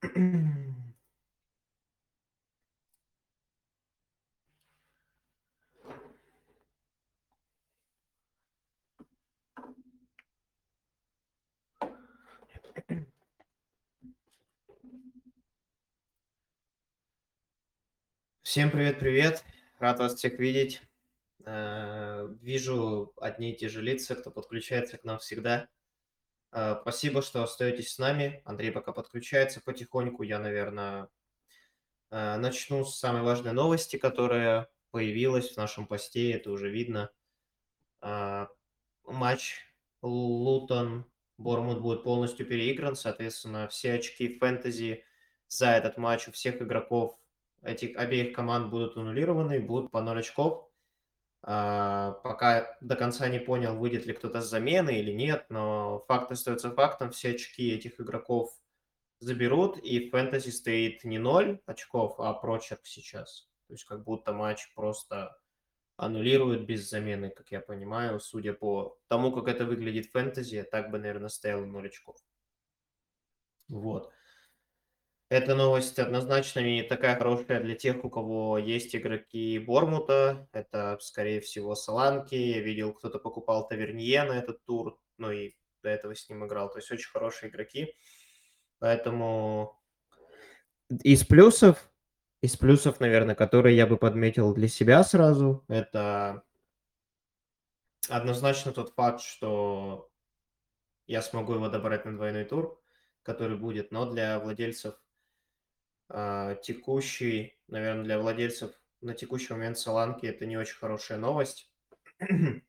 Всем привет-привет! Рад вас всех видеть. Э, вижу одни и те же лица, кто подключается к нам всегда. Э, спасибо, что остаетесь с нами. Андрей пока подключается потихоньку. Я, наверное, э, начну с самой важной новости, которая появилась в нашем посте. Это уже видно. Матч Лутон Бормут будет полностью переигран. Соответственно, все очки фэнтези за этот матч у всех игроков этих обеих команд будут аннулированы, будут по 0 очков. А, пока до конца не понял, выйдет ли кто-то с замены или нет, но факт остается фактом, все очки этих игроков заберут, и в фэнтези стоит не 0 очков, а прочерк сейчас. То есть как будто матч просто аннулируют без замены, как я понимаю, судя по тому, как это выглядит в фэнтези, так бы, наверное, стояло 0 очков. Вот. Эта новость однозначно не такая хорошая для тех, у кого есть игроки Бормута. Это, скорее всего, Саланки. Я видел, кто-то покупал Тавернье на этот тур, ну и до этого с ним играл. То есть очень хорошие игроки. Поэтому из плюсов, из плюсов, наверное, которые я бы подметил для себя сразу, это однозначно тот факт, что я смогу его добрать на двойной тур, который будет, но для владельцев текущий, наверное, для владельцев на текущий момент Соланки это не очень хорошая новость.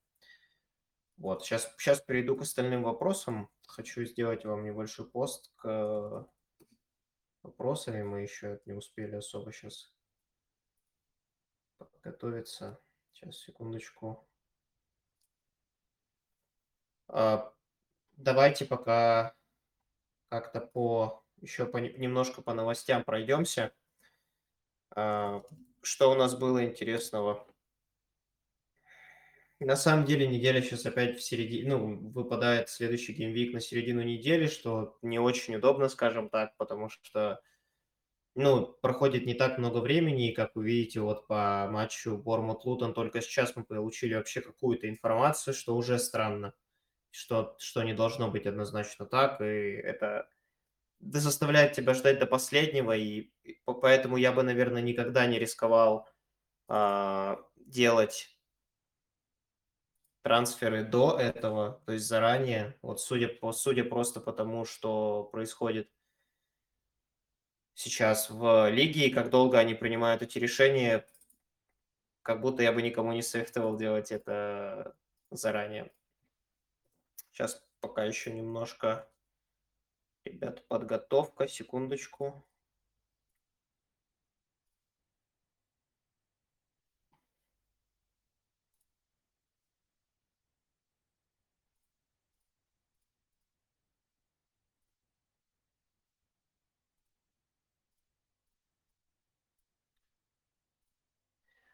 Вот, сейчас, сейчас перейду к остальным вопросам. Хочу сделать вам небольшой пост к вопросам. Мы еще не успели особо сейчас подготовиться. Сейчас, секундочку. А, давайте пока как-то по еще по, немножко по новостям пройдемся. А, что у нас было интересного? На самом деле неделя сейчас опять в середине, ну, выпадает следующий геймвик на середину недели, что не очень удобно, скажем так, потому что, ну, проходит не так много времени, и, как вы видите, вот по матчу Бормут-Лутон только сейчас мы получили вообще какую-то информацию, что уже странно, что, что не должно быть однозначно так, и это заставляет тебя ждать до последнего, и поэтому я бы, наверное, никогда не рисковал а, делать трансферы до этого, то есть заранее, вот судя, по, судя просто по тому, что происходит сейчас в лиге, и как долго они принимают эти решения, как будто я бы никому не советовал делать это заранее. Сейчас пока еще немножко Ребята, подготовка, секундочку.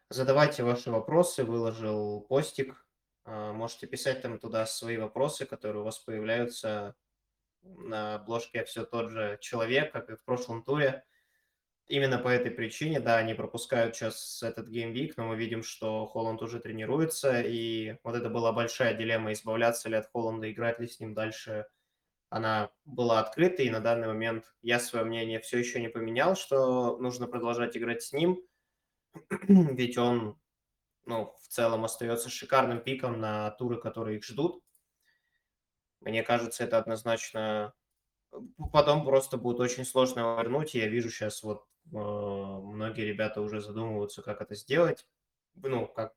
Задавайте ваши вопросы, выложил постик. А, можете писать там туда свои вопросы, которые у вас появляются на обложке все тот же человек, как и в прошлом туре. Именно по этой причине, да, они пропускают сейчас этот геймвик, но мы видим, что Холланд уже тренируется, и вот это была большая дилемма, избавляться ли от Холланда, играть ли с ним дальше. Она была открыта, и на данный момент я свое мнение все еще не поменял, что нужно продолжать играть с ним, ведь он, ну, в целом остается шикарным пиком на туры, которые их ждут. Мне кажется, это однозначно... Потом просто будет очень сложно вернуть. Я вижу сейчас вот э, многие ребята уже задумываются, как это сделать. Ну, как,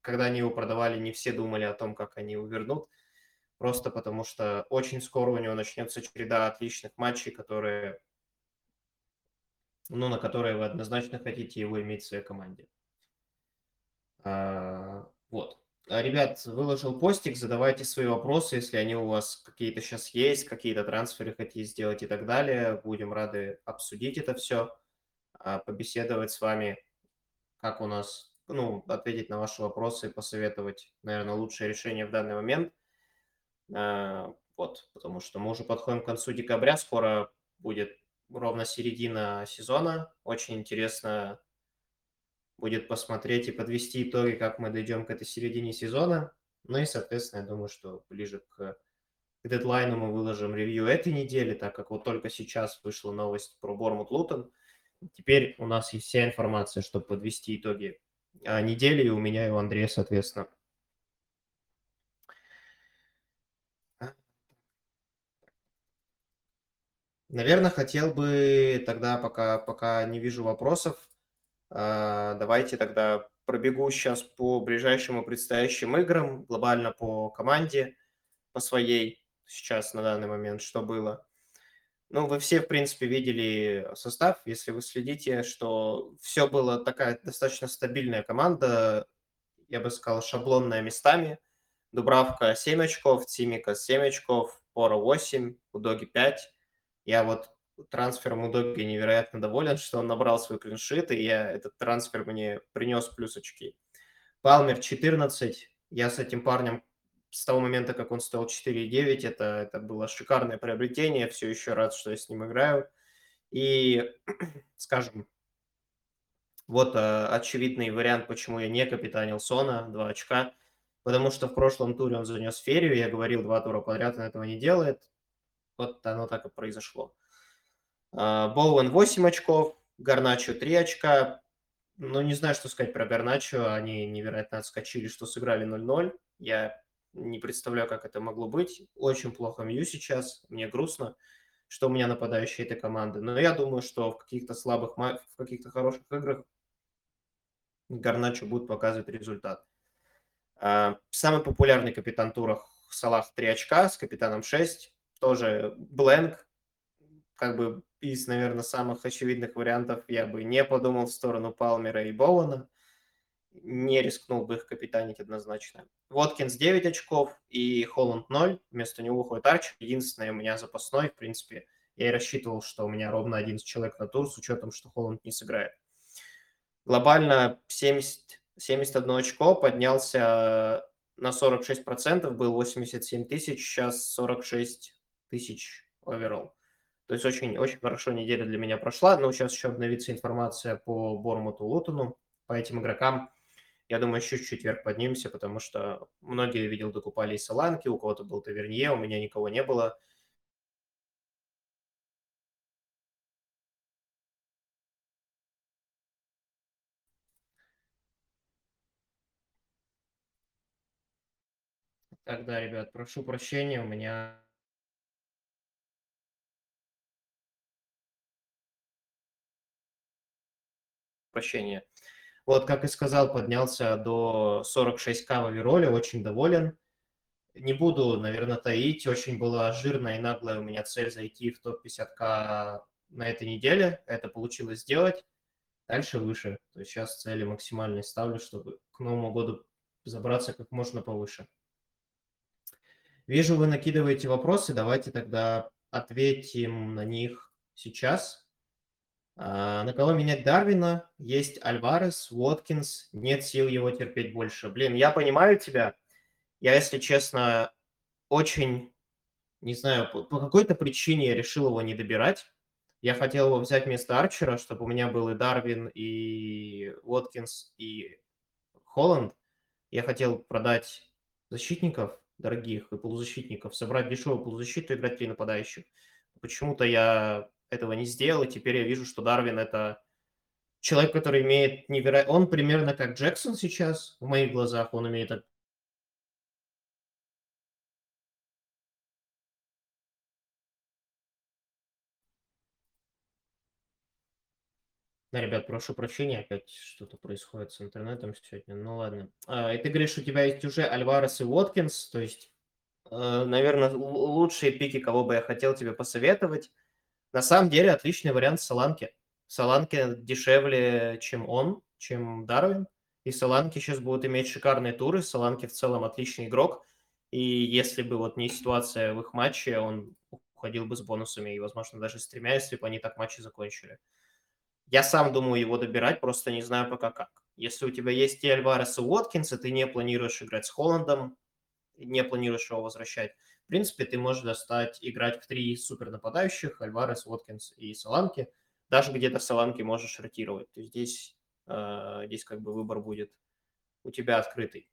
когда они его продавали, не все думали о том, как они его вернут. Просто потому что очень скоро у него начнется череда отличных матчей, которые, ну, на которые вы однозначно хотите его иметь в своей команде. А, вот. А, ребят, выложил постик, задавайте свои вопросы, если они у вас какие-то сейчас есть, какие-то трансферы хотите сделать и так далее. Будем рады обсудить это все, а, побеседовать с вами, как у нас, ну, ответить на ваши вопросы, посоветовать, наверное, лучшее решение в данный момент. А, вот, потому что мы уже подходим к концу декабря, скоро будет ровно середина сезона. Очень интересно будет посмотреть и подвести итоги, как мы дойдем к этой середине сезона. Ну и, соответственно, я думаю, что ближе к, к дедлайну мы выложим ревью этой недели, так как вот только сейчас вышла новость про Бормут Лутон. Теперь у нас есть вся информация, чтобы подвести итоги а, недели, и у меня и у Андрея, соответственно. Наверное, хотел бы тогда, пока, пока не вижу вопросов, а, давайте тогда пробегу сейчас по ближайшим и предстоящим играм, глобально по команде, по своей сейчас на данный момент, что было. Ну, вы все, в принципе, видели состав, если вы следите, что все было такая достаточно стабильная команда, я бы сказал, шаблонная местами. Дубравка 7 очков, Цимика 7 очков, Пора 8, Удоги 5. Я вот трансфером Удоги невероятно доволен, что он набрал свой клиншит, и я, этот трансфер мне принес плюс очки. Палмер 14. Я с этим парнем с того момента, как он стоил 4,9, это, это было шикарное приобретение. Все еще рад, что я с ним играю. И, скажем, вот э, очевидный вариант, почему я не капитанил Сона, 2 очка. Потому что в прошлом туре он занес ферию, я говорил, два тура подряд он этого не делает. Вот оно так и произошло. А, Боуэн 8 очков, Гарначо 3 очка. Ну, не знаю, что сказать про Гарначо. Они невероятно отскочили, что сыграли 0-0. Я не представляю, как это могло быть. Очень плохо Мью сейчас. Мне грустно, что у меня нападающие этой команды. Но я думаю, что в каких-то слабых, в каких-то хороших играх Гарначо будет показывать результат. А, самый популярный капитан турах Салах 3 очка с капитаном 6 тоже бленк, как бы из, наверное, самых очевидных вариантов я бы не подумал в сторону Палмера и Боуэна, не рискнул бы их капитанить однозначно. Воткинс 9 очков и Холланд 0, вместо него уходит Арч, единственное у меня запасной, в принципе, я и рассчитывал, что у меня ровно 11 человек на тур, с учетом, что Холланд не сыграет. Глобально 70, 71 очко, поднялся на 46%, был 87 тысяч, сейчас 46 тысяч оверолл. То есть очень, очень хорошо неделя для меня прошла. Но сейчас еще обновится информация по Бормуту Лутону, по этим игрокам. Я думаю, еще чуть-чуть вверх поднимемся, потому что многие, видел, докупали и Саланки, у кого-то был Тавернье, у меня никого не было. Тогда, ребят, прошу прощения, у меня прощения. Вот, как и сказал, поднялся до 46к в овероле, очень доволен. Не буду, наверное, таить, очень была жирная и наглая у меня цель зайти в топ-50к на этой неделе. Это получилось сделать. Дальше выше. То есть сейчас цели максимальные ставлю, чтобы к Новому году забраться как можно повыше. Вижу, вы накидываете вопросы. Давайте тогда ответим на них сейчас. А, на кого менять Дарвина? Есть Альварес, Уоткинс. Нет сил его терпеть больше. Блин, я понимаю тебя. Я, если честно, очень, не знаю, по, какой-то причине я решил его не добирать. Я хотел его взять вместо Арчера, чтобы у меня был и Дарвин, и Уоткинс, и Холланд. Я хотел продать защитников дорогих и полузащитников, собрать дешевую полузащиту, играть три нападающих. Почему-то я этого не сделал, и теперь я вижу, что Дарвин это человек, который имеет невероятно... Он примерно как Джексон сейчас, в моих глазах, он имеет Да, ребят, прошу прощения, опять что-то происходит с интернетом сегодня. Ну ладно. А, и ты говоришь, у тебя есть уже Альварес и Уоткинс, то есть, э, наверное, лучшие пики, кого бы я хотел тебе посоветовать. На самом деле отличный вариант Соланки. Соланки дешевле, чем он, чем Дарвин. И Соланки сейчас будут иметь шикарные туры. Соланки в целом отличный игрок. И если бы вот не ситуация в их матче, он уходил бы с бонусами и, возможно, даже с тремя, если бы они так матчи закончили. Я сам думаю его добирать, просто не знаю пока как. Если у тебя есть и Альварес, и Уоткинс, и ты не планируешь играть с Холландом, не планируешь его возвращать, В принципе, ты можешь достать, играть в три супер нападающих, Альварес, Уоткинс и Саланки. Даже где-то Саланки можешь ротировать. То есть здесь, э, здесь как бы выбор будет у тебя открытый.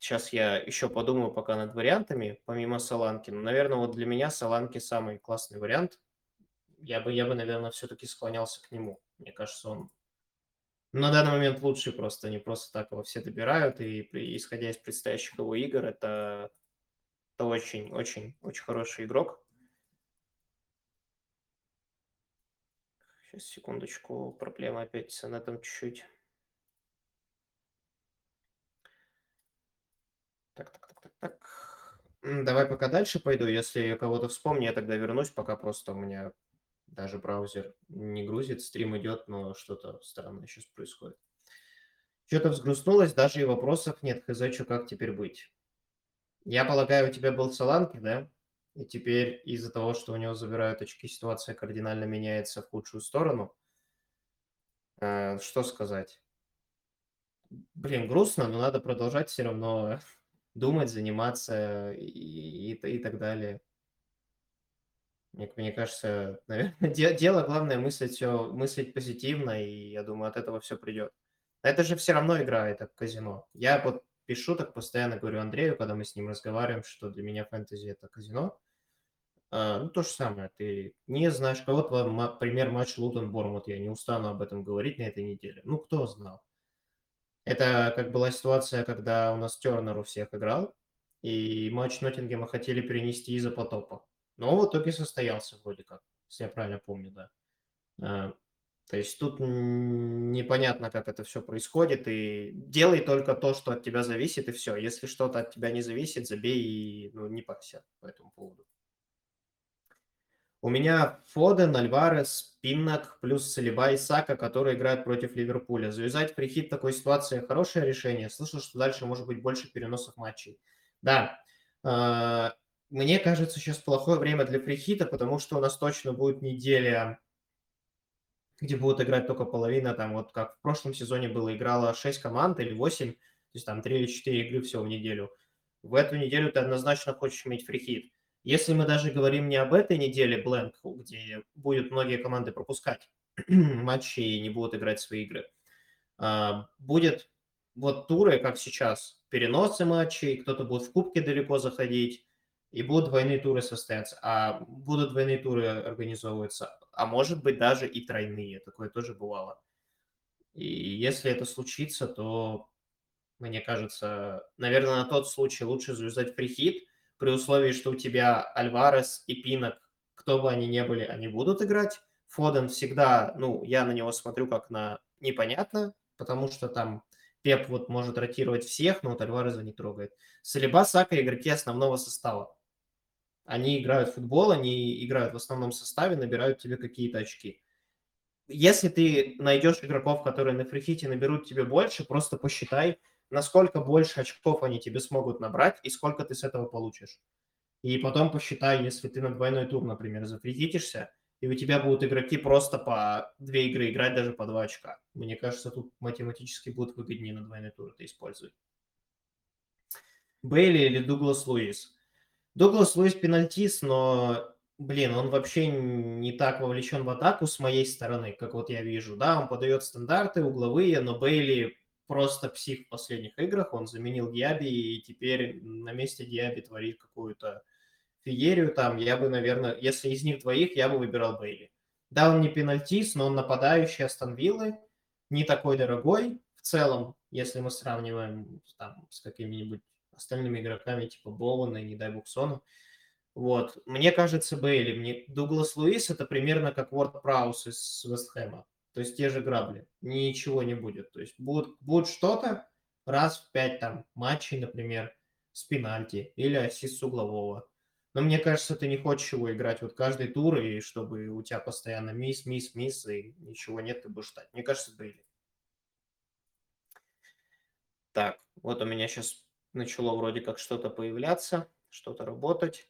Сейчас я еще подумаю пока над вариантами, помимо Саланки. Но, наверное, вот для меня Саланки самый классный вариант. Я бы, я бы наверное, все-таки склонялся к нему. Мне кажется, он на данный момент лучший просто. Не просто так его все добирают. И исходя из предстоящих его игр, это, это очень, очень, очень хороший игрок. Сейчас, секундочку. Проблема опять с этом чуть-чуть. Так, так, так, так, так. Давай пока дальше пойду. Если я кого-то вспомню, я тогда вернусь, пока просто у меня даже браузер не грузит, стрим идет, но что-то странное сейчас происходит. Что-то взгрустнулось, даже и вопросов нет. Хз, что как теперь быть? Я полагаю, у тебя был Соланки, да? И теперь из-за того, что у него забирают очки, ситуация кардинально меняется в худшую сторону. Э, что сказать? Блин, грустно, но надо продолжать все равно думать, заниматься и, и, и так далее. Мне, мне кажется, наверное, дело главное мыслить все, мыслить позитивно, и я думаю, от этого все придет. Это же все равно игра, это казино. Я вот пишу так постоянно говорю Андрею, когда мы с ним разговариваем, что для меня фэнтези это казино. А, ну, то же самое. Ты не знаешь кого-то, пример матч Лутон Бормут, я не устану об этом говорить на этой неделе. Ну, кто знал? Это как была ситуация, когда у нас Тернер у всех играл, и матч Ноттингема хотели перенести из-за потопа. Но в итоге состоялся вроде как, если я правильно помню, да. А, то есть тут непонятно, как это все происходит, и делай только то, что от тебя зависит, и все. Если что-то от тебя не зависит, забей и ну, не парься по этому поводу. У меня Фоден, Альварес, Пиннак, плюс Салиба и Сака, которые играют против Ливерпуля. Завязать прихит в такой ситуации – хорошее решение. Слышал, что дальше может быть больше переносов матчей. Да, а, мне кажется, сейчас плохое время для free hit а, потому что у нас точно будет неделя, где будут играть только половина, там вот как в прошлом сезоне было, играло 6 команд или 8, то есть там 3 или 4 игры всего в неделю. В эту неделю ты однозначно хочешь иметь free hit. Если мы даже говорим не об этой неделе Blank, где будут многие команды пропускать матчи и не будут играть свои игры, а, будет вот туры, как сейчас, переносы матчей, кто-то будет в кубке далеко заходить, и будут двойные туры состояться, а будут двойные туры организовываться, а может быть даже и тройные, такое тоже бывало. И если это случится, то, мне кажется, наверное, на тот случай лучше заюзать free hit, при условии, что у тебя Альварес и Пинок, кто бы они ни были, они будут играть. Фоден всегда, ну, я на него смотрю как на непонятно, потому что там Пеп вот может ротировать всех, но вот Альвареза не трогает. Салиба, Сака – игроки основного состава. Они играют в футбол, они играют в основном составе, набирают тебе какие-то очки. Если ты найдешь игроков, которые на фрихите наберут тебе больше, просто посчитай, насколько больше очков они тебе смогут набрать и сколько ты с этого получишь. И потом посчитай, если ты на двойной тур, например, запретитишься, и у тебя будут игроки просто по две игры играть даже по два очка. Мне кажется, тут математически будет выгоднее на двойной тур это использовать. Бейли или Дуглас Луис? Дуглас Луис пенальтист, но, блин, он вообще не так вовлечен в атаку с моей стороны, как вот я вижу. Да, он подает стандарты угловые, но Бейли просто псих в последних играх. Он заменил Диаби и теперь на месте Диаби творит какую-то феерию там. Я бы, наверное, если из них двоих, я бы выбирал Бейли. Да, он не пенальтист, но он нападающий Астон Виллы, не такой дорогой в целом, если мы сравниваем там, с какими-нибудь остальными игроками, типа Боуэна и, не дай бог, Сона. Вот. Мне кажется, Бейли. Мне... Дуглас Луис – это примерно как Ворд Праус из Вестхэма. То есть те же грабли. Ничего не будет. То есть будет, будет что-то раз в пять там матчей, например, с пенальти или ассист с углового. Но мне кажется, ты не хочешь его играть вот каждый тур, и чтобы у тебя постоянно мисс, мисс, мисс, и ничего нет, ты будешь ждать. Мне кажется, были. Так, вот у меня сейчас начало вроде как что-то появляться, что-то работать.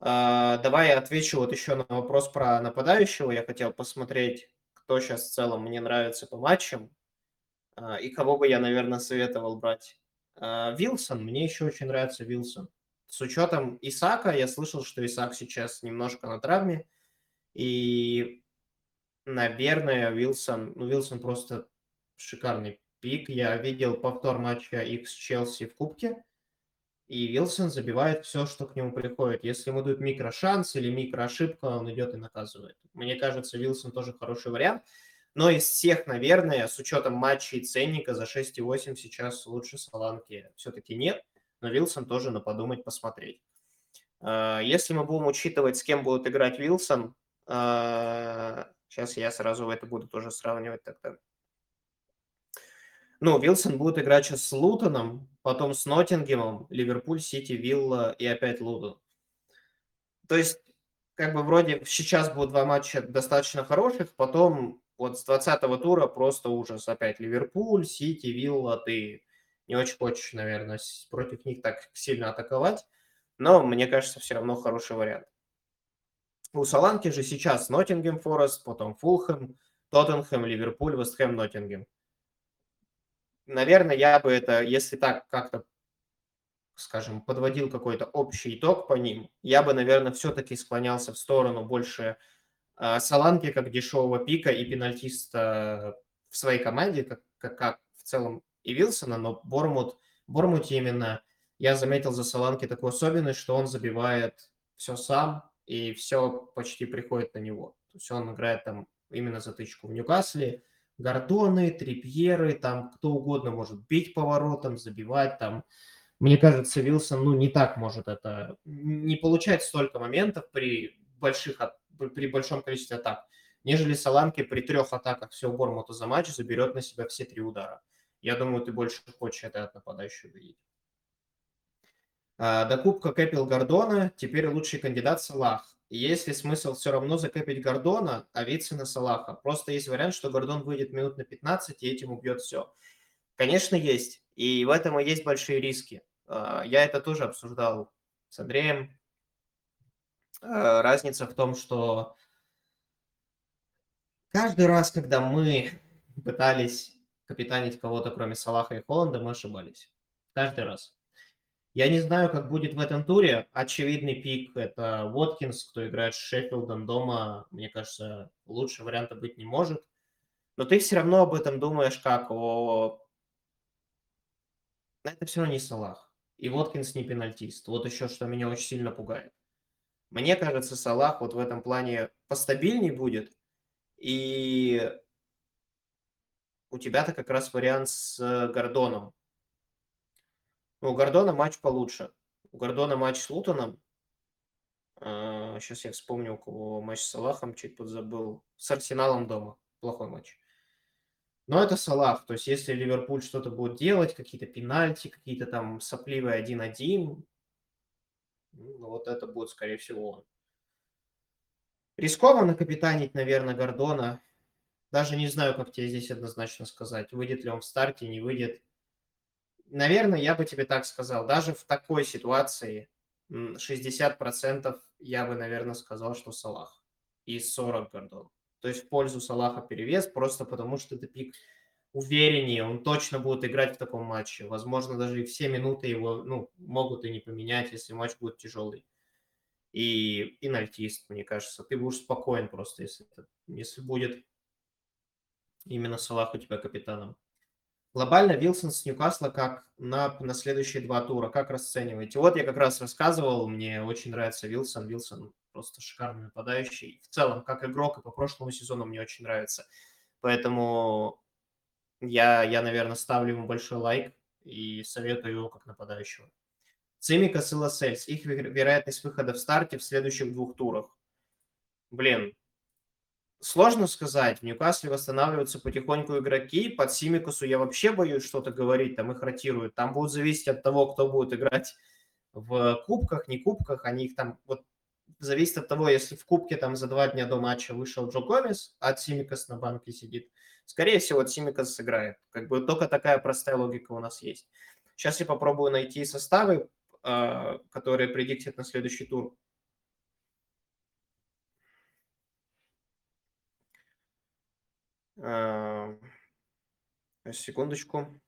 А, давай я отвечу вот еще на вопрос про нападающего. Я хотел посмотреть кто сейчас в целом мне нравится по матчам, а, и кого бы я, наверное, советовал брать А, Вилсон, мне еще очень нравится Вилсон. С учетом Исака, я слышал, что Исак сейчас немножко на травме, и, наверное, Вилсон, ну, Вилсон просто шикарный пик. Я видел повтор матча X Челси в Кубке, и Вилсон забивает все, что к нему приходит. Если ему дают микрошанс или микроошибка, он идет и наказывает. Мне кажется, Вилсон тоже хороший вариант. Но из всех, наверное, с учетом матчей и ценника за 6,8 сейчас лучше Саланки все-таки нет. Но Вилсон тоже на подумать, посмотреть. А, если мы будем учитывать, с кем будет играть Вилсон, сейчас а, я сразу это буду тоже сравнивать тогда. Ну, Вилсон будет играть сейчас с Лутоном, потом с Ноттингемом, Ливерпуль, Сити, Вилла и опять Лутон. То есть, как бы вроде сейчас будут два матча достаточно хороших, потом вот с 20-го тура просто ужас. Опять Ливерпуль, Сити, Вилла, ты не очень хочешь, наверное, против них так сильно атаковать, но мне кажется, все равно хороший вариант. У Саланки же сейчас Ноттингем Форест, потом Фулхэм, Тоттенхэм, Ливерпуль, Вестхэм, Ноттингем наверное, я бы это, если так как-то, скажем, подводил какой-то общий итог по ним, я бы, наверное, все-таки склонялся в сторону больше э, Саланки как дешевого пика и пенальтиста в своей команде, как, как, как в целом и Вилсона, но Бормут, Бормуте именно я заметил за Саланки такую особенность, что он забивает все сам, и все почти приходит на него. То есть он играет там именно затычку в Ньюкасле, Гордоны, Трипьеры, там кто угодно может бить поворотом, забивать там. Мне кажется, Вилсон, ну, не так может это, не получать столько моментов при больших, при большом количестве атак, нежели Саланки при трех атаках всего Бормута за матч заберет на себя все три удара. Я думаю, ты больше хочешь это от нападающего видеть. А, до Кубка Кэпил Гордона, теперь лучший кандидат Салах. Есть ли смысл все равно закэпить Гордона, а на Салаха? Просто есть вариант, что Гордон выйдет минут на 15 и этим убьет все. Конечно, есть. И в этом и есть большие риски. А, я это тоже обсуждал с Андреем. А, разница в том, что каждый раз, когда мы пытались капитанить кого-то, кроме Салаха и Холланда, мы ошибались. Каждый раз. Я не знаю, как будет в этом туре. Очевидный пик – это Уоткинс, кто играет с Шеффилдом дома. Мне кажется, лучше варианта быть не может. Но ты все равно об этом думаешь как о... Это все равно не Салах. И Воткинс не пенальтист. Вот еще, что меня очень сильно пугает. Мне кажется, Салах вот в этом плане постабильней будет. И у тебя-то как раз вариант с Гордоном. У Гордона матч получше. У Гордона матч с Лутоном. сейчас а, я вспомню, у кого матч с Салахом, чуть подзабыл. С Арсеналом дома. Плохой матч. Но это Салах. То есть, если Ливерпуль что-то будет делать, какие-то пенальти, какие-то там сопливые 1-1, ну, вот это будет, скорее всего, он. Рискованно капитанить, наверное, Гордона. Даже не знаю, как тебе здесь однозначно сказать. Выйдет ли он в старте, не выйдет наверное, я бы тебе так сказал, даже в такой ситуации 60% я бы, наверное, сказал, что Салах и 40 Гордон. То есть в пользу Салаха перевес, просто потому что это пик увереннее, он точно будет играть в таком матче. Возможно, даже и все минуты его ну, могут и не поменять, если матч будет тяжелый. И пенальтист, мне кажется. Ты будешь спокоен просто, если, если будет именно Салах у тебя капитаном. Глобально Вилсон с Ньюкасла как на, на следующие два тура, как расцениваете? Вот я как раз рассказывал, мне очень нравится Вилсон. Вилсон просто шикарный нападающий. В целом, как игрок, и по прошлому сезону мне очень нравится. Поэтому я, я, наверное, ставлю ему большой лайк и советую его как нападающего. Цимикас и Лассельс. Их вероятность выхода в старте в следующих двух турах. Блин, Сложно сказать. В Ньюкасле восстанавливаются потихоньку игроки. Под Симикусу я вообще боюсь что-то говорить. Там их ротируют. Там будет зависеть от того, кто будет играть в кубках, не кубках. Они их там... Вот зависит от того, если в кубке там за два дня до матча вышел Джо Гомес, а Симикас на банке сидит. Скорее всего, Симикас сыграет. Как бы только такая простая логика у нас есть. Сейчас я попробую найти составы, а, которые предиктят на следующий тур. Секундочку.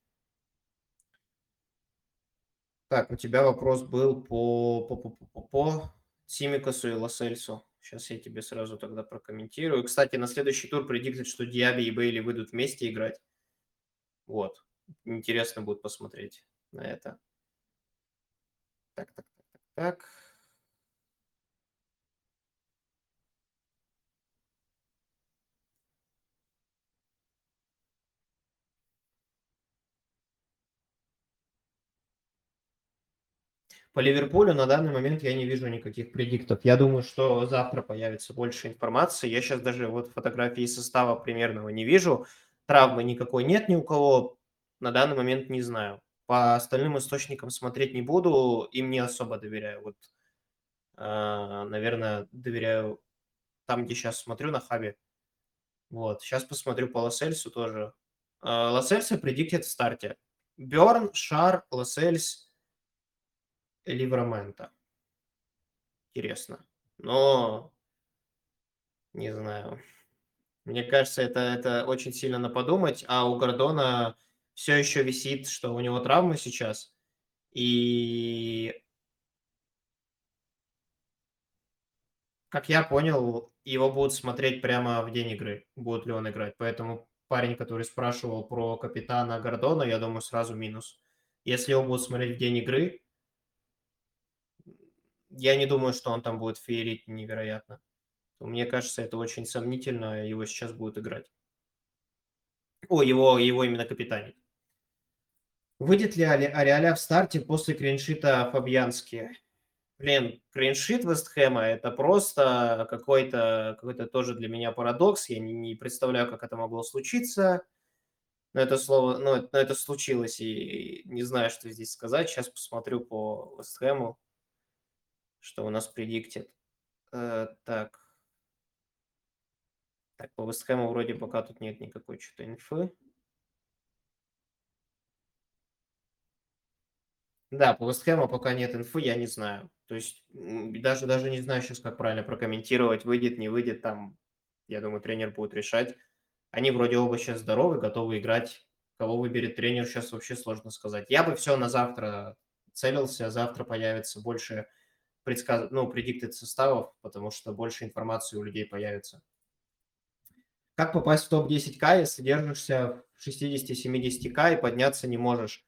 Так, у тебя вопрос был по по по по по Симикасу и Лосельсу. Сейчас я тебе сразу тогда прокомментирую. Кстати, на следующий тур предиктит, что Диаби и Бейли выйдут вместе играть. Вот. Интересно будет посмотреть на это. Так, так, так, так, так. По Ливерпулю на данный момент я не вижу никаких предиктов. Я думаю, что завтра появится больше информации. Я сейчас даже вот фотографии состава примерного не вижу. Травмы никакой нет ни у кого. На данный момент не знаю. По остальным источникам смотреть не буду, им не особо доверяю. Вот, э, наверное, доверяю там, где сейчас смотрю на хабе. Вот, сейчас посмотрю по Лосельсу тоже. Э, Лосельса предиктит в старте. Берн, Шар, Лосельс, Ливрамента. Интересно. Но не знаю. Мне кажется, это, это очень сильно на подумать. А у Гордона все еще висит, что у него травма сейчас. И как я понял, его будут смотреть прямо в день игры, будет ли он играть. Поэтому парень, который спрашивал про капитана Гордона, я думаю, сразу минус. Если его будут смотреть в день игры, я не думаю, что он там будет феерить невероятно. Мне кажется, это очень сомнительно, его сейчас будут играть. О, его, его именно капитанить. Выйдет ли Ариаля в старте после криншита Фабьянски? Блин, криншит Вестхэма – это просто какой-то какой тоже для меня парадокс. Я не, не представляю, как это могло случиться. Но это слово, но, но это случилось, и не знаю, что здесь сказать. Сейчас посмотрю по Вестхэму что у нас предиктит. Э, так. Так, по Вестхэму вроде пока тут нет никакой что-то инфы. Да, по Вестхэму пока нет инфы, я не знаю. То есть даже, даже не знаю сейчас, как правильно прокомментировать, выйдет, не выйдет, там, я думаю, тренер будет решать. Они вроде оба сейчас здоровы, готовы играть. Кого выберет тренер, сейчас вообще сложно сказать. Я бы все на завтра целился, завтра появится больше предсказ... ну, предиктит составов, потому что больше информации у людей появится. Как попасть в топ-10К, если держишься в 60-70К и подняться не можешь?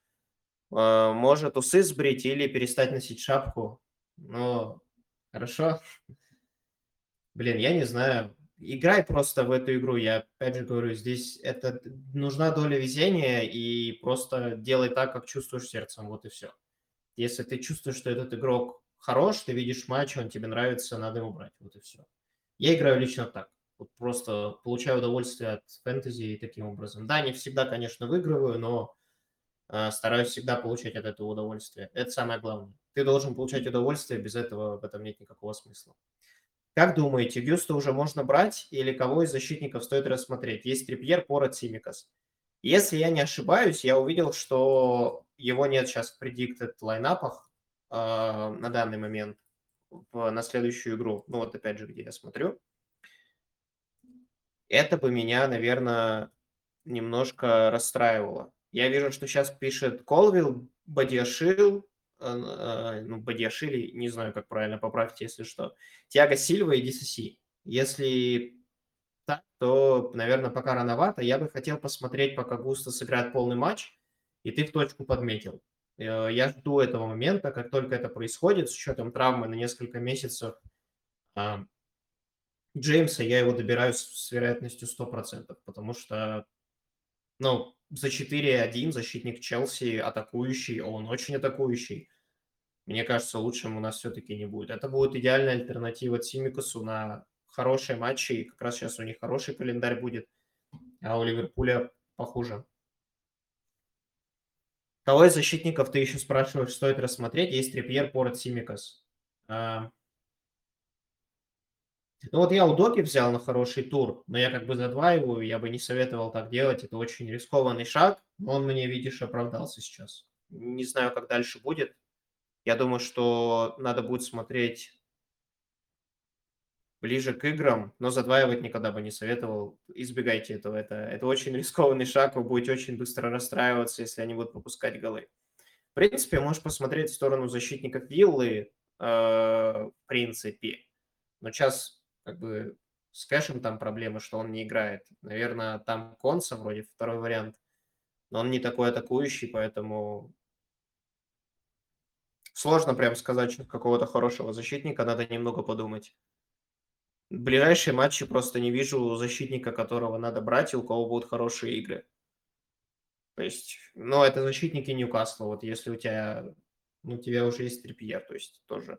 Э, может усы сбрить или перестать носить шапку? Ну, хорошо. Блин, я не знаю. Играй просто в эту игру. Я опять же говорю, здесь это нужна доля везения и просто делай так, как чувствуешь сердцем. Вот и все. Если ты чувствуешь, что этот игрок хорош, ты видишь матч, он тебе нравится, надо его брать. Вот и все. Я играю лично так. Вот просто получаю удовольствие от фэнтези и таким образом. Да, не всегда, конечно, выигрываю, но э, стараюсь всегда получать от этого удовольствие. Это самое главное. Ты должен получать удовольствие, без этого в этом нет никакого смысла. Как думаете, Гюста уже можно брать или кого из защитников стоит рассмотреть? Есть Трипьер, Порот, Симикас. Если я не ошибаюсь, я увидел, что его нет сейчас в predicted лайнапах, на данный момент в, на следующую игру, ну вот опять же, где я смотрю, это бы меня, наверное, немножко расстраивало. Я вижу, что сейчас пишет Колвилл, Бадиашил, э, ну, Бадиашили, не знаю, как правильно, поправьте, если что, Тиаго Сильва и DCC. Если так, то, наверное, пока рановато. Я бы хотел посмотреть, пока Густо сыграет полный матч, и ты в точку подметил. Э, я жду этого момента, как только это происходит, с учетом травмы на несколько месяцев а, Джеймса, я его добираю с, вероятностью 100%, потому что, ну, за 4-1 защитник Челси атакующий, он очень атакующий. Мне кажется, лучшим у нас все-таки не будет. Это будет идеальная альтернатива Тимикасу на хорошие матчи, и как раз сейчас у них хороший календарь будет, а у Ливерпуля похуже. Кого из защитников ты еще спрашиваешь, стоит рассмотреть? Есть Трипьер, Порт, Симикас. А... Ну вот я у Доки взял на хороший тур, но я как бы задваиваю, я бы не советовал так делать. Это очень рискованный шаг, но он мне, видишь, оправдался сейчас. Не знаю, как дальше будет. Я думаю, что надо будет смотреть ближе к играм, но задваивать никогда бы не советовал. Избегайте этого. Это, это очень рискованный шаг, вы будете очень быстро расстраиваться, если они будут пропускать голы. принципе, можешь посмотреть в сторону защитников Виллы, э, в принципе. Но сейчас как бы с кэшем там проблемы, что он не играет. Наверное, там Конса вроде второй вариант. Но он не такой атакующий, поэтому сложно прям сказать, что какого-то хорошего защитника, надо немного подумать. Ближайшие матчи просто не вижу защитника, которого надо брать, и у кого будут хорошие игры. То есть, ну, это защитники Ньюкасла. Вот если у тебя, ну, у тебя уже есть Трипьер, то есть тоже,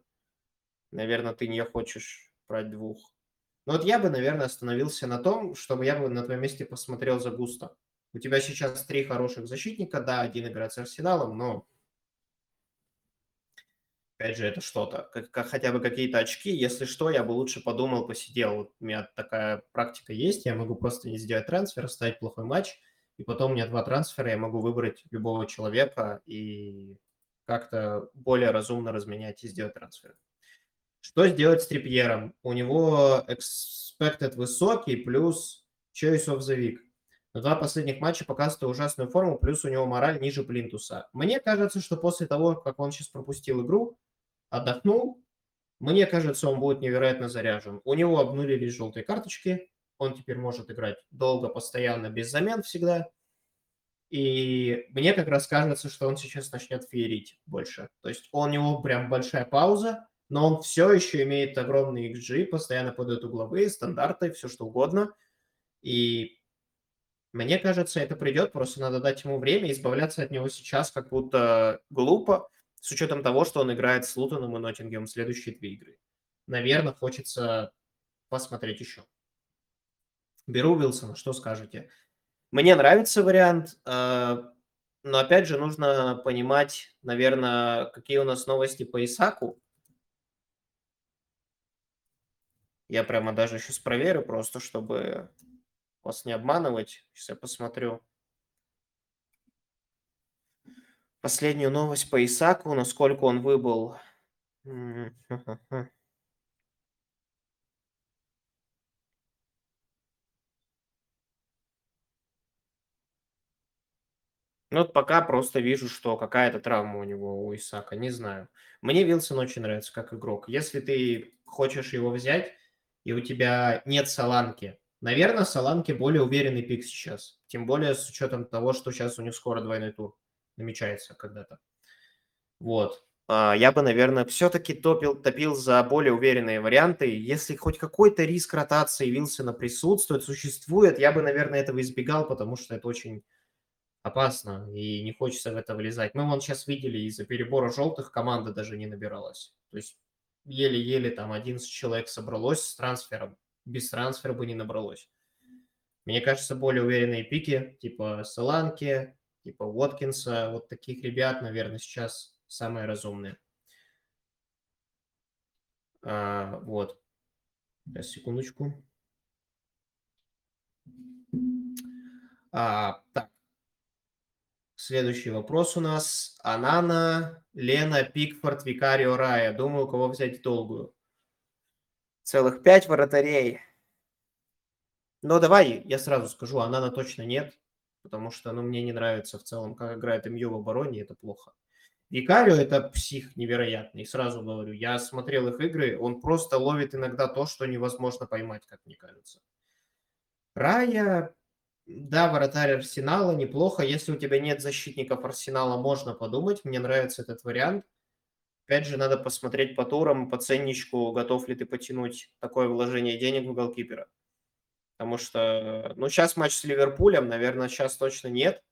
наверное, ты не хочешь брать двух. Но вот я бы, наверное, остановился на том, чтобы я бы на твоем месте посмотрел за Густо. У тебя сейчас три хороших защитника, да, один играет с Арсеналом, но опять же, это что-то, как, как хотя бы какие-то очки. Если что, я бы лучше подумал, посидел. Вот у меня такая практика есть, я могу просто не сделать трансфер, оставить плохой матч, и потом у меня два трансфера, я могу выбрать любого человека и как-то более разумно разменять и сделать трансфер. Что сделать с Трипьером? У него expected высокий плюс choice of the week. Но два последних матча показывают ужасную форму, плюс у него мораль ниже Плинтуса. Мне кажется, что после того, как он сейчас пропустил игру, отдохнул, мне кажется, он будет невероятно заряжен. У него обнулились желтые карточки, он теперь может играть долго, постоянно, без замен всегда. И мне как раз кажется, что он сейчас начнет феерить больше. То есть у него прям большая пауза, но он все еще имеет огромный XG, постоянно подает угловые, стандарты, все что угодно. И мне кажется, это придет, просто надо дать ему время, избавляться от него сейчас как будто глупо, с учетом того, что он играет с Лутоном и Ноттингем следующие две игры. Наверное, хочется посмотреть еще. Беру Уилсона, что скажете? Мне нравится вариант, э, но опять же нужно понимать, наверное, какие у нас новости по Исаку, Я прямо даже сейчас проверю, просто чтобы вас не обманывать. Сейчас я посмотрю. Последнюю новость по Исаку, насколько он выбыл. Ну, вот пока просто вижу, что какая-то травма у него, у Исака, не знаю. Мне Вилсон очень нравится как игрок. Если ты хочешь его взять, и у тебя нет Саланки. Наверное, Саланки более уверенный пик сейчас. Тем более с учетом того, что сейчас у них скоро двойной тур намечается когда-то. Вот. А, я бы, наверное, все-таки топил, топил за более уверенные варианты. Если хоть какой-то риск ротации Вилсона присутствует, существует, я бы, наверное, этого избегал, потому что это очень опасно и не хочется в это влезать. Мы вон сейчас видели, из-за перебора желтых команда даже не набиралась. То есть еле-еле там 11 человек собралось с трансфером. Без трансфера бы не набралось. Мне кажется, более уверенные пики, типа Саланки, типа Уоткинса, вот таких ребят, наверное, сейчас самые разумные. А, вот. Сейчас, секундочку. А, так. Следующий вопрос у нас. Анана, Лена, Пикфорд, Викарио, Рая. Думаю, у кого взять долгую. Целых пять вратарей. Но давай, я сразу скажу, Анана точно нет, потому что ну, мне не нравится в целом, как играет МЮ в обороне, это плохо. Викарио это псих невероятный, сразу говорю. Я смотрел их игры, он просто ловит иногда то, что невозможно поймать, как мне кажется. Рая, да, вратарь Арсенала неплохо. Если у тебя нет защитников Арсенала, можно подумать. Мне нравится этот вариант. Опять же, надо посмотреть по турам, по ценничку, готов ли ты потянуть такое вложение денег в голкипера. Потому что, ну, сейчас матч с Ливерпулем, наверное, сейчас точно нет.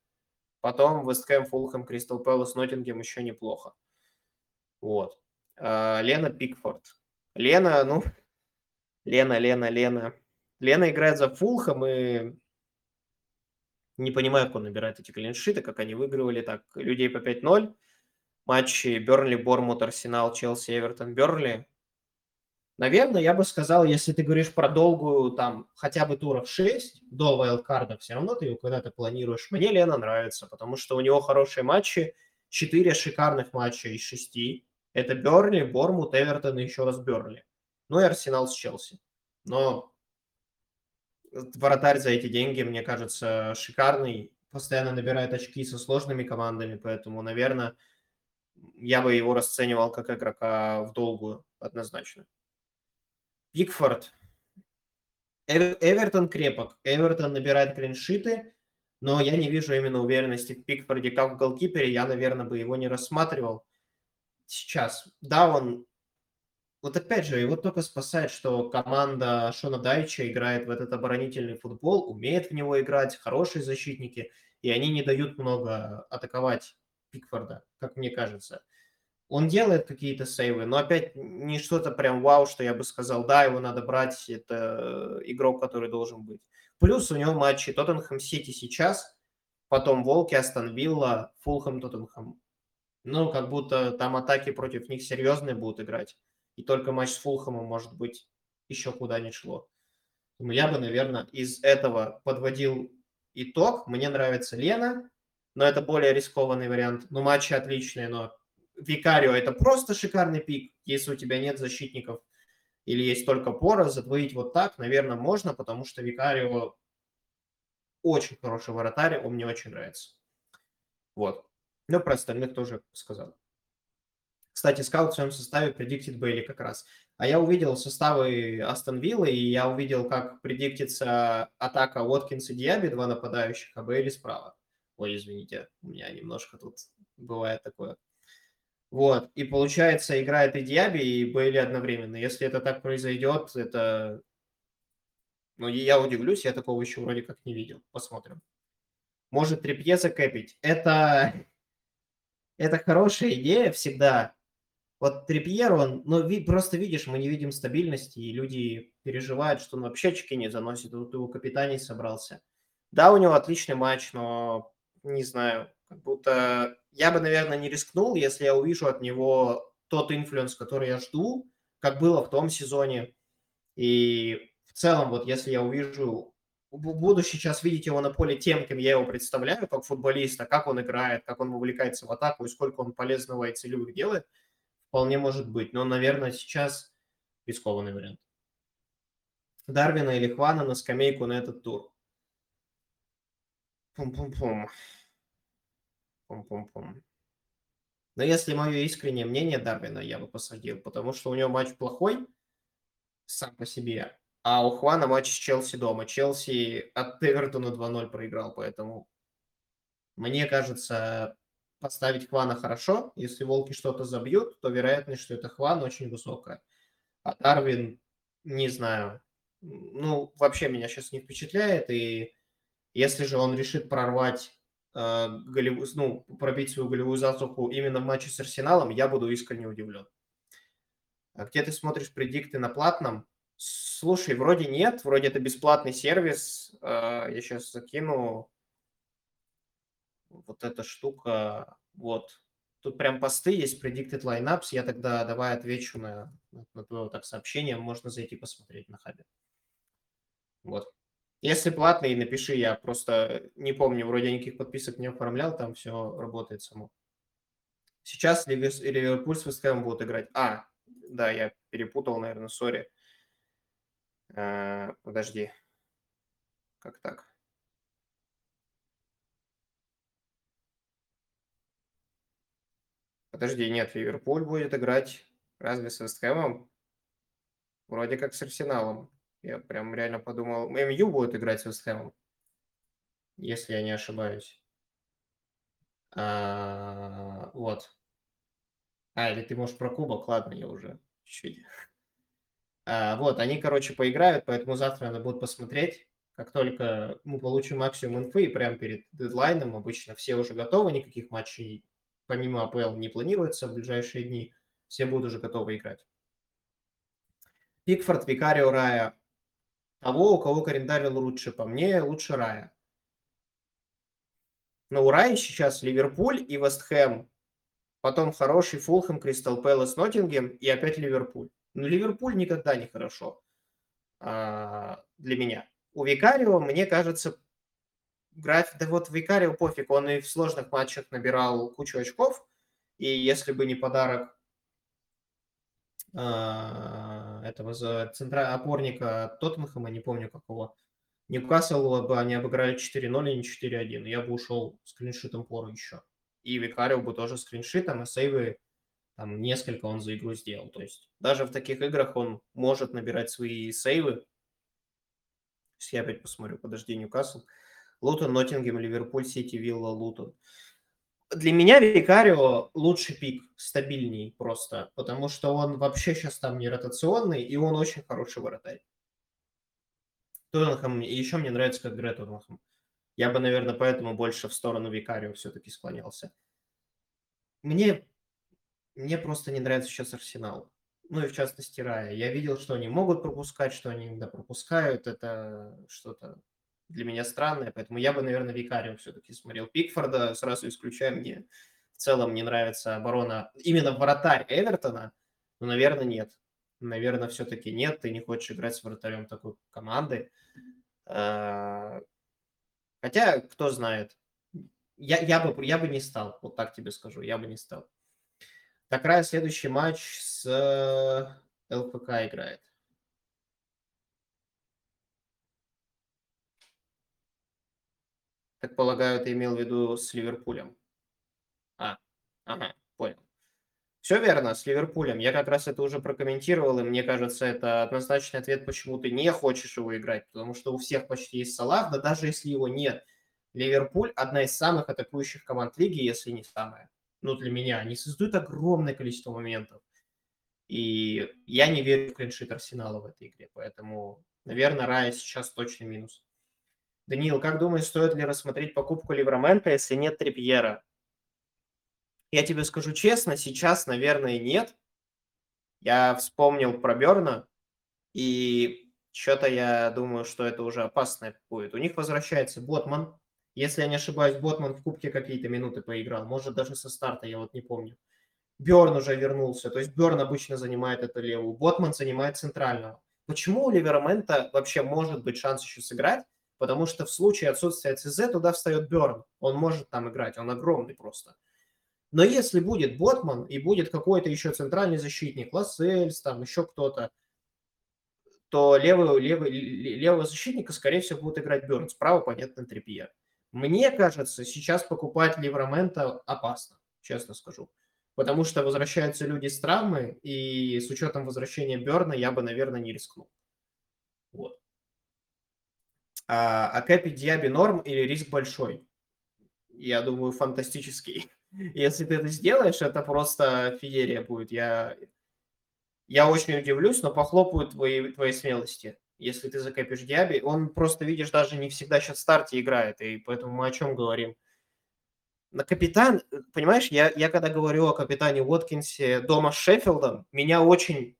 Потом Вестхэм, Фулхэм, Кристал Пэлас, Ноттингем еще неплохо. Вот. А, Лена Пикфорд. Лена, ну, Лена, Лена, Лена. Лена играет за Фулхэм, и не понимаю, как он набирает эти клиншиты, как они выигрывали так людей по 5-0. Матчи Бернли, Бормут, Арсенал, Челси, Эвертон, Бернли. Наверное, я бы сказал, если ты говоришь про долгую, там, хотя бы туров 6 до вайлдкарда, все равно ты его когда-то планируешь. Мне Лена нравится, потому что у него хорошие матчи, 4 шикарных матча из 6. Это Бернли, Бормут, Эвертон и еще раз Бернли. Ну и Арсенал с Челси. Но вратарь за эти деньги, мне кажется, шикарный. Постоянно набирает очки со сложными командами, поэтому, наверное, я бы его расценивал как игрока в долгую, однозначно. Пикфорд. Эвертон крепок. Эвертон набирает клиншиты, но я не вижу именно уверенности в Пикфорде как в голкипере. Я, наверное, бы его не рассматривал сейчас. Да, он... Вот опять же, его только спасает, что команда Шона Дайча играет в этот оборонительный футбол, умеет в него играть, хорошие защитники, и они не дают много атаковать Пикфорда, как мне кажется. Он делает какие-то сейвы, но опять не что-то прям вау, что я бы сказал, да, его надо брать, это игрок, который должен быть. Плюс у него матчи Тоттенхэм Сити сейчас, потом Волки, Астон Вилла, Фулхэм, Тоттенхэм. Ну, как будто там атаки против них серьезные будут играть. И только матч с Фулхэмом, может быть, еще куда ни шло. Я бы, наверное, из этого подводил итог. Мне нравится Лена, но это более рискованный вариант. Ну, матчи отличные, но Викарио это просто шикарный пик, если у тебя нет защитников или есть только пора, задвоить вот так, наверное, можно, потому что Викарио очень хороший вратарь, он мне очень нравится. Вот. Ну, про остальных тоже сказал. Кстати, скаут в своем составе предиктит Бейли как раз. А я увидел составы Астон Виллы, и я увидел, как предиктится атака Уоткинс и Диаби, два нападающих, а Бейли справа. Ой, извините, у меня немножко тут бывает такое. Вот, и получается, играет и Диаби, и Бейли одновременно. Если это так произойдет, это... Ну, я удивлюсь, я такого еще вроде как не видел. Посмотрим. Может Трипье закэпить. Это... Это хорошая идея всегда. Вот Трипьер, он, ну, ви, просто видишь, мы не видим стабильности, и люди переживают, что он вообще очки не заносит, вот его капитаний собрался. Да, у него отличный матч, но не знаю, как будто я бы, наверное, не рискнул, если я увижу от него тот influence, который я жду, как было в том сезоне. И в целом, вот если я увижу, буду сейчас видеть его на поле тем, кем я его представляю, как футболиста, как он играет, как он вовлекается в атаку и сколько он полезного и целевых делает, вполне может быть. Но, наверное, сейчас рискованный вариант. Дарвина или Хвана на скамейку на этот тур. Пум-пум-пум. Пум-пум-пум. Но если мое искреннее мнение Дарвина, я бы посадил, потому что у него матч плохой сам по себе, а у Хвана матч с Челси дома. Челси от Эвертона 2-0 проиграл, поэтому мне кажется, поставить Хвана хорошо. Если Волки что-то забьют, то вероятность, что это Хван, очень высокая. А Дарвин, не знаю, ну, вообще меня сейчас не впечатляет, и если же он решит прорвать э, голев... ну, пробить свою голевую засуху именно в матче с Арсеналом, я буду искренне удивлен. А где ты смотришь предикты на платном? Слушай, вроде нет, вроде это бесплатный сервис. Э, я сейчас закину вот эта штука. Вот. Тут прям посты есть, predicted lineups. Я тогда давай отвечу на, на твое так сообщение. Можно зайти посмотреть на хабе. Вот. Если платный, напиши, я просто не помню, вроде никаких подписок не оформлял, там все работает само. Сейчас Ливерпуль с Вестхэмом будут играть. А, да, я перепутал, наверное, сори. А, подожди. Как так? Подожди, нет, Ливерпуль будет играть разве с Вестхэмом? Вроде как с Арсеналом. Я прям реально подумал, МЮ будет играть с Вестхэмом, если я не ошибаюсь. А, вот. А, или ты можешь про кубок, ладно, я уже чуть-чуть. А, вот, они, короче, поиграют, поэтому завтра надо будет посмотреть. Как только мы получим максимум инфы, и прямо перед дедлайном обычно все уже готовы, никаких матчей помимо АПЛ не планируется в ближайшие дни, все будут уже готовы играть. Пикфорд, Викарио, Рая, того, у кого календарь лучше. По мне, лучше Рая. Но у Раи сейчас Ливерпуль и Вестхэм. Потом хороший Фулхэм, Кристал Пэлас, Ноттингем и опять Ливерпуль. Но Ливерпуль никогда не хорошо а, для меня. У Викарио, мне кажется, график, да вот Викарио пофиг, он и в сложных матчах набирал кучу очков, и если бы не подарок а, этого за центра опорника Тоттенхэма, не помню какого. Ньюкасл бы они обыграли 4-0 и не 4-1. Я бы ушел с клиншитом пору еще. и Викарио бы тоже скриншитом, и сейвы там несколько он за игру сделал. То есть даже в таких играх он может набирать свои сейвы. Сейчас я опять посмотрю, подожди, Ньюкасл. Лутон, Ноттингем, Ливерпуль, Сити, Вилла, Лутон. Для меня Викарио лучший пик, стабильней просто, потому что он вообще сейчас там не ротационный, и он очень хороший вратарь. Тоттенхэм, и еще мне нравится, как играет Тоттенхэм. Я бы, наверное, поэтому больше в сторону Викарио все-таки склонялся. Мне, мне просто не нравится сейчас Арсенал. Ну и в частности Рая. Я видел, что они могут пропускать, что они иногда пропускают. Это что-то для меня странное, поэтому я бы, наверное, Викарио все-таки смотрел. Пикфорда сразу исключаю, мне в целом не нравится оборона. Именно вратарь Эвертона, ну, наверное, нет. Наверное, все-таки нет, ты не хочешь играть с вратарем такой команды. А, хотя, кто знает. Я, я, бы, я бы не стал, вот так тебе скажу, я бы не стал. Так раз следующий матч с э, ЛФК играет. Так полагаю, ты имел в виду с Ливерпулем? А, ага, понял. Все верно, с Ливерпулем. Я как раз это уже прокомментировал, и мне кажется, это однозначный ответ, почему ты не хочешь его играть, потому что у всех почти есть Салах, да даже если его нет. Ливерпуль – одна из самых атакующих команд лиги, если не самая. Ну, для меня. Они создают огромное количество моментов. И я не верю в клиншит Арсенала в этой игре, поэтому, наверное, Рая сейчас точно минус. Даниил, как думаешь, стоит ли рассмотреть покупку Ливрамента, если нет Трипьера? Я тебе скажу честно, сейчас, наверное, нет. Я вспомнил про Берна, и что-то я думаю, что это уже опасно будет. У них возвращается Ботман. Если я не ошибаюсь, Ботман в Кубке какие-то минуты поиграл. Может, даже со старта, я вот не помню. Берн уже вернулся. То есть Берн обычно занимает эту левую. Ботман занимает центрального. Почему у Ливермента вообще может быть шанс еще сыграть? Потому что в случае отсутствия ЦЗ туда встает Берн. Он может там играть, он огромный просто. Но если будет Ботман и будет какой-то еще центральный защитник, Лассельс, там еще кто-то, то левый, левый, левого защитника, скорее всего, будет играть Берн. Справа, понятно, Трипьер. Мне кажется, сейчас покупать Ливрамента опасно, честно скажу. Потому что возвращаются люди с травмы, и с учетом возвращения Берна я бы, наверное, не рискнул. Вот. А, а Кэпи Диаби норм или риск большой? Я думаю, фантастический. Если ты это сделаешь, это просто феерия будет. Я, я очень удивлюсь, но похлопают твои, твои смелости. Если ты закэпишь Диаби, он просто, видишь, даже не всегда сейчас в старте играет, и поэтому мы о чем говорим. На капитан, понимаешь, я, я когда говорю о капитане Уоткинсе дома с Шеффилдом, меня очень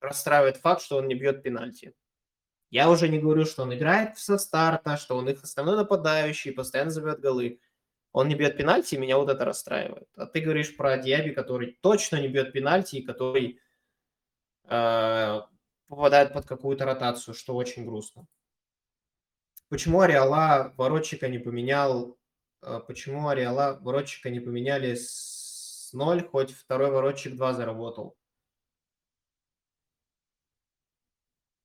расстраивает факт, что он не бьет пенальти. Я уже не говорю, что он играет со старта, что он их основной нападающий, постоянно забьет голы. Он не бьет пенальти, меня вот это расстраивает. А ты говоришь про Диаби, который точно не бьет пенальти, и который э, попадает под какую-то ротацию, что очень грустно. Почему Ариала воротчика не поменял? Э, почему Ариала воротчика не поменяли с 0, хоть второй воротчик 2 заработал?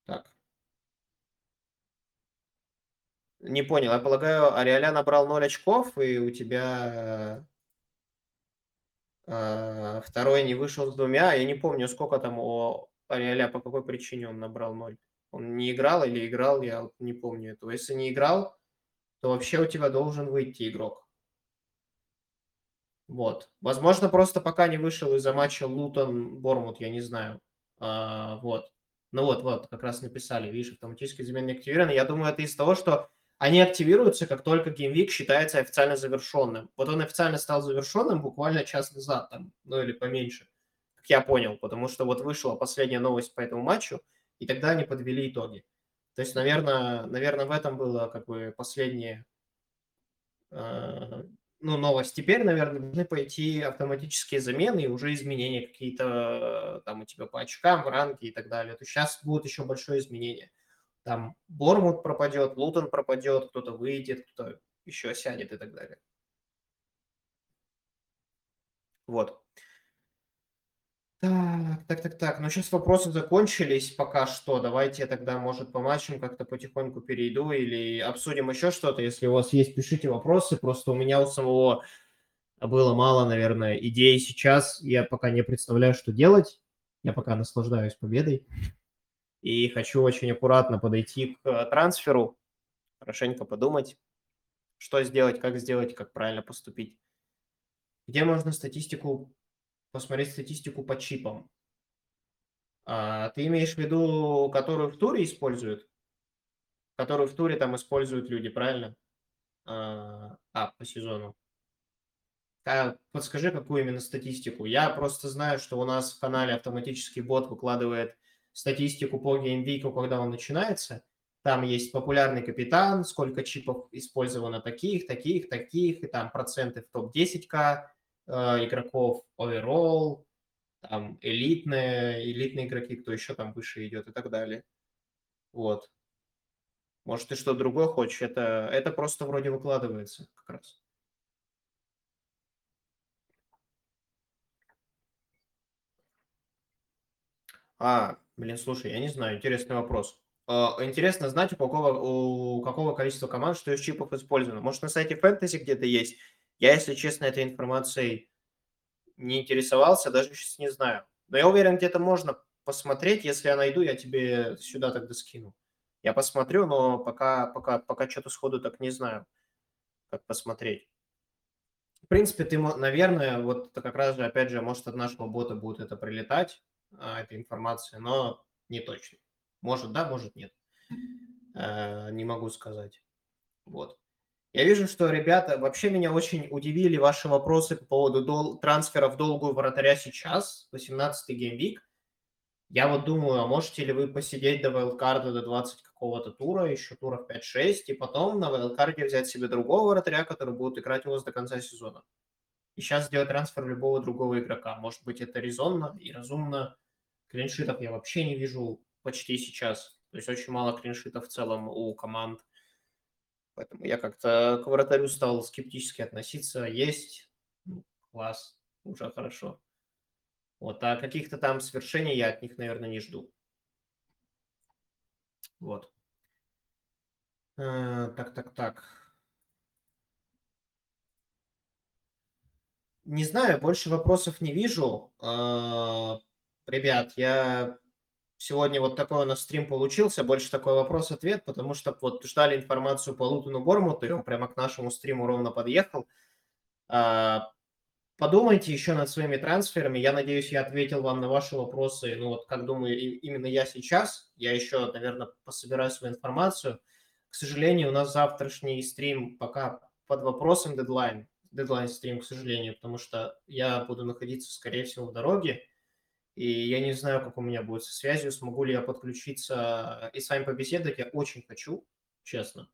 Так. Не понял. Я полагаю, Ариаля набрал 0 очков, и у тебя э, второй не вышел с двумя. Я не помню, сколько там у Ариаля, по какой причине он набрал 0. Он не играл или играл, я не помню этого. Если не играл, то вообще у тебя должен выйти игрок. Вот. Возможно, просто пока не вышел из-за матча Лутон-Бормут, я не знаю. А, вот. Ну вот, вот, как раз написали, видишь, автоматически замены активированы. Я думаю, это из того, что они активируются, как только геймвик считается официально завершенным. Вот он официально стал завершенным буквально час назад, там, ну или поменьше, как я понял, потому что вот вышла последняя новость по этому матчу, и тогда они подвели итоги. То есть, наверное, наверное в этом было как бы последнее, э, ну, новость. Теперь, наверное, должны пойти автоматические замены и уже изменения какие-то там у тебя по очкам, в ранге и так далее. То есть сейчас будет еще большое изменение там Бормут пропадет, Лутон пропадет, кто-то выйдет, кто-то еще сядет и так далее. Вот. Так, так, так, так. Ну, сейчас вопросы закончились пока что. Давайте я тогда, может, по матчам как-то потихоньку перейду или обсудим еще что-то. Если у вас есть, пишите вопросы. Просто у меня у самого было мало, наверное, идей сейчас. Я пока не представляю, что делать. Я пока наслаждаюсь победой. И хочу очень аккуратно подойти к трансферу, хорошенько подумать, что сделать, как сделать, как правильно поступить. Где можно статистику, посмотреть статистику по чипам? А, ты имеешь в виду, которую в туре используют? Которую в туре там используют люди, правильно? А, а по сезону. А, подскажи, какую именно статистику. Я просто знаю, что у нас в канале автоматический бот выкладывает статистику по геймвику, когда он начинается. Там есть популярный капитан, сколько чипов использовано таких, таких, таких, и там проценты в топ-10к э, игроков, overall, там элитные, элитные игроки, кто еще там выше идет и так далее. Вот. Может, ты что-то другое хочешь? Это, это просто вроде выкладывается как раз. А, блин, слушай, я не знаю, интересный вопрос. А, интересно знать, у какого, у какого количества команд что из чипов использовано. Может, на сайте Fantasy где-то есть? Я, если честно, этой информацией не интересовался, даже сейчас не знаю. Но я уверен, где-то можно посмотреть. Если я найду, я тебе сюда тогда скину. Я посмотрю, но пока, пока, пока что-то сходу так не знаю, как посмотреть. В принципе, ты, наверное, вот это как раз же, опять же, может, от нашего бота будет это прилетать, а, эта информация, но не точно. Может, да, может, нет. Э, не могу сказать. Вот. Я вижу, что, ребята, вообще меня очень удивили ваши вопросы по поводу дол- трансфера в долгую вратаря сейчас, 18-й gameweek. Я вот думаю, а можете ли вы посидеть до wildcard а до 20 какого-то тура, еще туров 5-6, и потом на wildcard е взять себе другого вратаря, который будет играть у вас до конца сезона? И сейчас сделать трансфер любого другого игрока. Может быть, это резонно и разумно, Клиншитов я вообще не вижу почти сейчас. То есть очень мало клиншитов в целом у команд. Поэтому я как-то к вратарю стал скептически относиться. Есть, ну, класс, уже хорошо. Вот, а каких-то там свершений я от них, наверное, не жду. Вот. Э, так, так, так. Не знаю, больше вопросов не вижу. Э, Ребят, я сегодня вот такой у нас стрим получился, больше такой вопрос-ответ, потому что вот ждали информацию по Лутону Бормуту, и он прямо к нашему стриму ровно подъехал. А, подумайте еще над своими трансферами. Я надеюсь, я ответил вам на ваши вопросы. Ну вот, как думаю, именно я сейчас. Я еще, наверное, пособираю свою информацию. К сожалению, у нас завтрашний стрим пока под вопросом дедлайн. Дедлайн стрим, к сожалению, потому что я буду находиться, скорее всего, в дороге. И я не знаю, как у меня будет со связью, смогу ли я подключиться и с вами побеседовать. Я очень хочу, честно.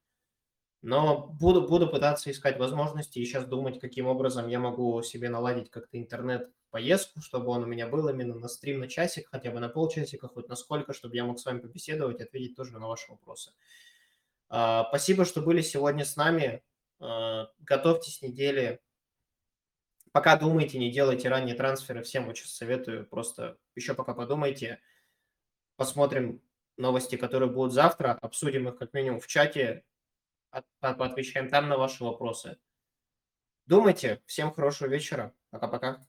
Но буду, буду пытаться искать возможности и сейчас думать, каким образом я могу себе наладить как-то интернет-поездку, чтобы он у меня был именно на стрим на часик, хотя бы на полчасика, хоть на сколько, чтобы я мог с вами побеседовать и ответить тоже на ваши вопросы. А, спасибо, что были сегодня с нами. А, готовьтесь недели Пока думайте, не делайте ранние трансферы. Всем очень советую. Просто еще пока подумайте. Посмотрим новости, которые будут завтра. Обсудим их как минимум в чате. Отвечаем там на ваши вопросы. Думайте. Всем хорошего вечера. Пока-пока.